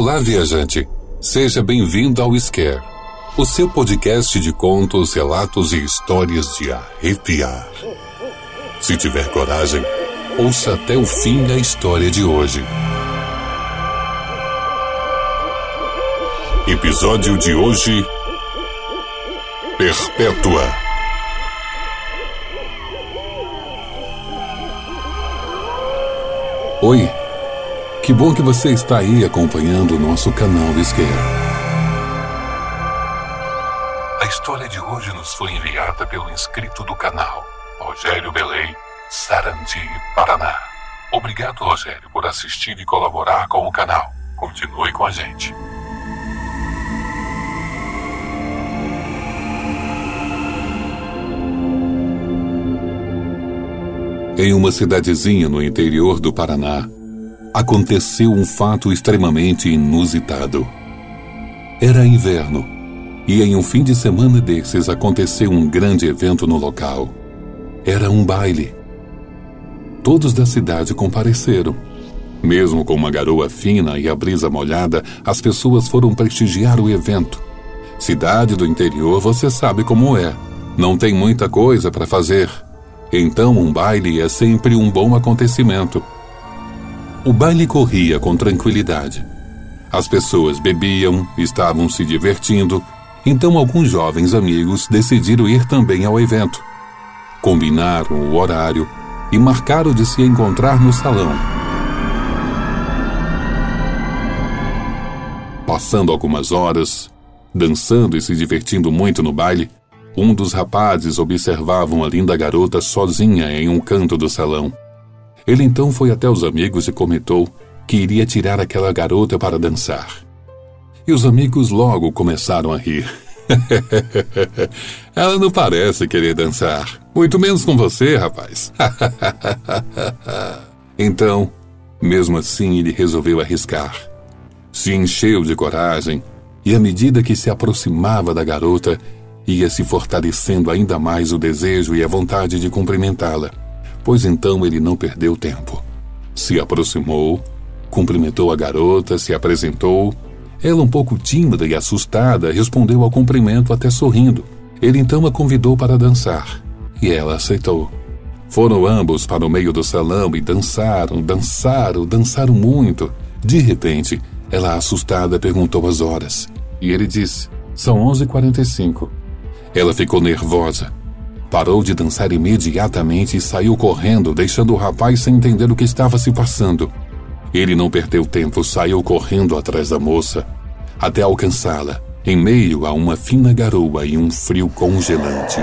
Olá, viajante. Seja bem-vindo ao Scare, o seu podcast de contos, relatos e histórias de arrepiar. Se tiver coragem, ouça até o fim a história de hoje. Episódio de hoje: Perpétua. Oi, que bom que você está aí acompanhando o nosso canal Esquerda. A história de hoje nos foi enviada pelo inscrito do canal, Rogério Belém, Sarandi, Paraná. Obrigado, Rogério, por assistir e colaborar com o canal. Continue com a gente. Em uma cidadezinha no interior do Paraná, aconteceu um fato extremamente inusitado. Era inverno, e em um fim de semana desses aconteceu um grande evento no local. Era um baile. Todos da cidade compareceram. Mesmo com uma garoa fina e a brisa molhada, as pessoas foram prestigiar o evento. Cidade do interior, você sabe como é. Não tem muita coisa para fazer. Então, um baile é sempre um bom acontecimento. O baile corria com tranquilidade. As pessoas bebiam, estavam se divertindo, então alguns jovens amigos decidiram ir também ao evento. Combinaram o horário e marcaram de se encontrar no salão. Passando algumas horas, dançando e se divertindo muito no baile, um dos rapazes observava uma linda garota sozinha em um canto do salão. Ele então foi até os amigos e comentou que iria tirar aquela garota para dançar. E os amigos logo começaram a rir. Ela não parece querer dançar. Muito menos com você, rapaz. então, mesmo assim, ele resolveu arriscar. Se encheu de coragem e, à medida que se aproximava da garota, ia se fortalecendo ainda mais o desejo e a vontade de cumprimentá-la, pois então ele não perdeu tempo. Se aproximou, cumprimentou a garota, se apresentou. Ela, um pouco tímida e assustada, respondeu ao cumprimento até sorrindo. Ele então a convidou para dançar e ela aceitou. Foram ambos para o meio do salão e dançaram, dançaram, dançaram muito. De repente, ela assustada perguntou as horas e ele disse: São 11h45. Ela ficou nervosa. Parou de dançar imediatamente e saiu correndo, deixando o rapaz sem entender o que estava se passando. Ele não perdeu tempo, saiu correndo atrás da moça, até alcançá-la, em meio a uma fina garoa e um frio congelante.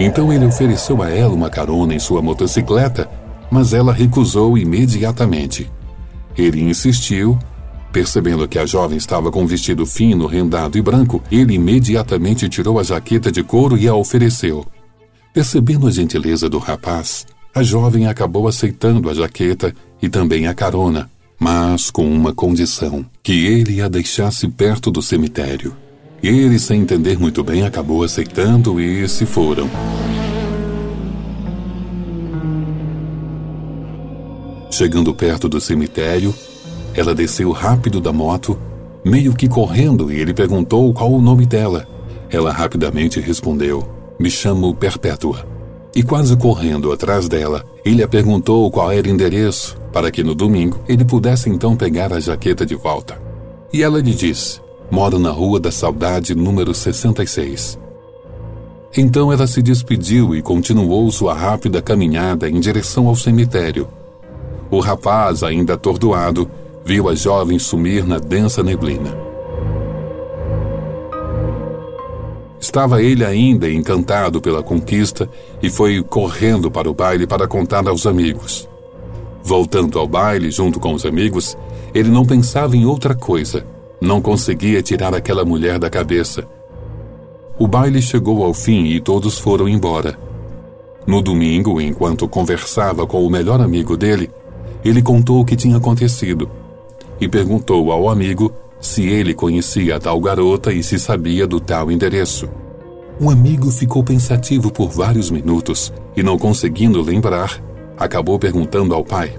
Então ele ofereceu a ela uma carona em sua motocicleta, mas ela recusou imediatamente. Ele insistiu Percebendo que a jovem estava com um vestido fino, rendado e branco, ele imediatamente tirou a jaqueta de couro e a ofereceu. Percebendo a gentileza do rapaz, a jovem acabou aceitando a jaqueta e também a carona, mas com uma condição: que ele a deixasse perto do cemitério. Ele, sem entender muito bem, acabou aceitando e se foram. Chegando perto do cemitério, ela desceu rápido da moto, meio que correndo, e ele perguntou qual o nome dela. Ela rapidamente respondeu: Me chamo Perpétua. E quase correndo atrás dela, ele a perguntou qual era o endereço, para que no domingo ele pudesse então pegar a jaqueta de volta. E ela lhe disse: Moro na Rua da Saudade, número 66. Então ela se despediu e continuou sua rápida caminhada em direção ao cemitério. O rapaz, ainda atordoado, viu a jovem sumir na densa neblina. Estava ele ainda encantado pela conquista e foi correndo para o baile para contar aos amigos. Voltando ao baile junto com os amigos, ele não pensava em outra coisa. Não conseguia tirar aquela mulher da cabeça. O baile chegou ao fim e todos foram embora. No domingo, enquanto conversava com o melhor amigo dele, ele contou o que tinha acontecido e perguntou ao amigo se ele conhecia a tal garota e se sabia do tal endereço. O amigo ficou pensativo por vários minutos e, não conseguindo lembrar, acabou perguntando ao pai.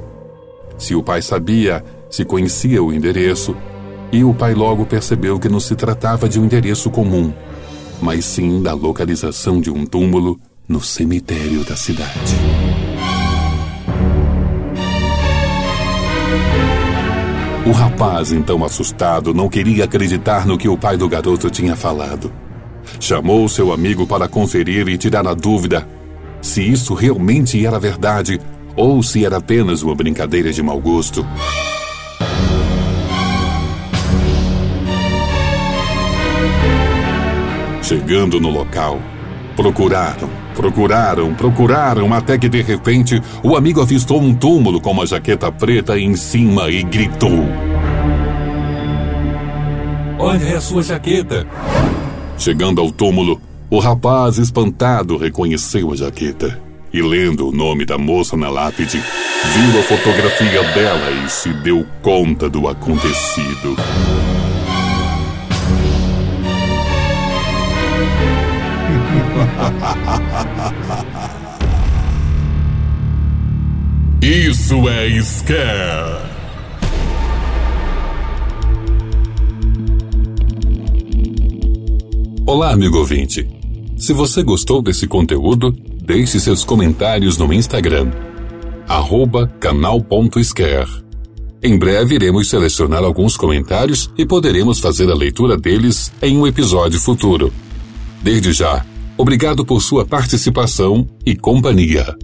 Se o pai sabia se conhecia o endereço, e o pai logo percebeu que não se tratava de um endereço comum, mas sim da localização de um túmulo no cemitério da cidade. O rapaz, então assustado, não queria acreditar no que o pai do garoto tinha falado. Chamou seu amigo para conferir e tirar a dúvida se isso realmente era verdade ou se era apenas uma brincadeira de mau gosto. Chegando no local, procuraram, procuraram, procuraram, até que de repente o amigo avistou um túmulo com uma jaqueta preta em cima e gritou: Olha a sua jaqueta! Chegando ao túmulo, o rapaz, espantado, reconheceu a jaqueta e, lendo o nome da moça na lápide, viu a fotografia dela e se deu conta do acontecido. Isso é Scare! Olá, amigo ouvinte. Se você gostou desse conteúdo, deixe seus comentários no Instagram, canal.scare. Em breve iremos selecionar alguns comentários e poderemos fazer a leitura deles em um episódio futuro. Desde já, obrigado por sua participação e companhia.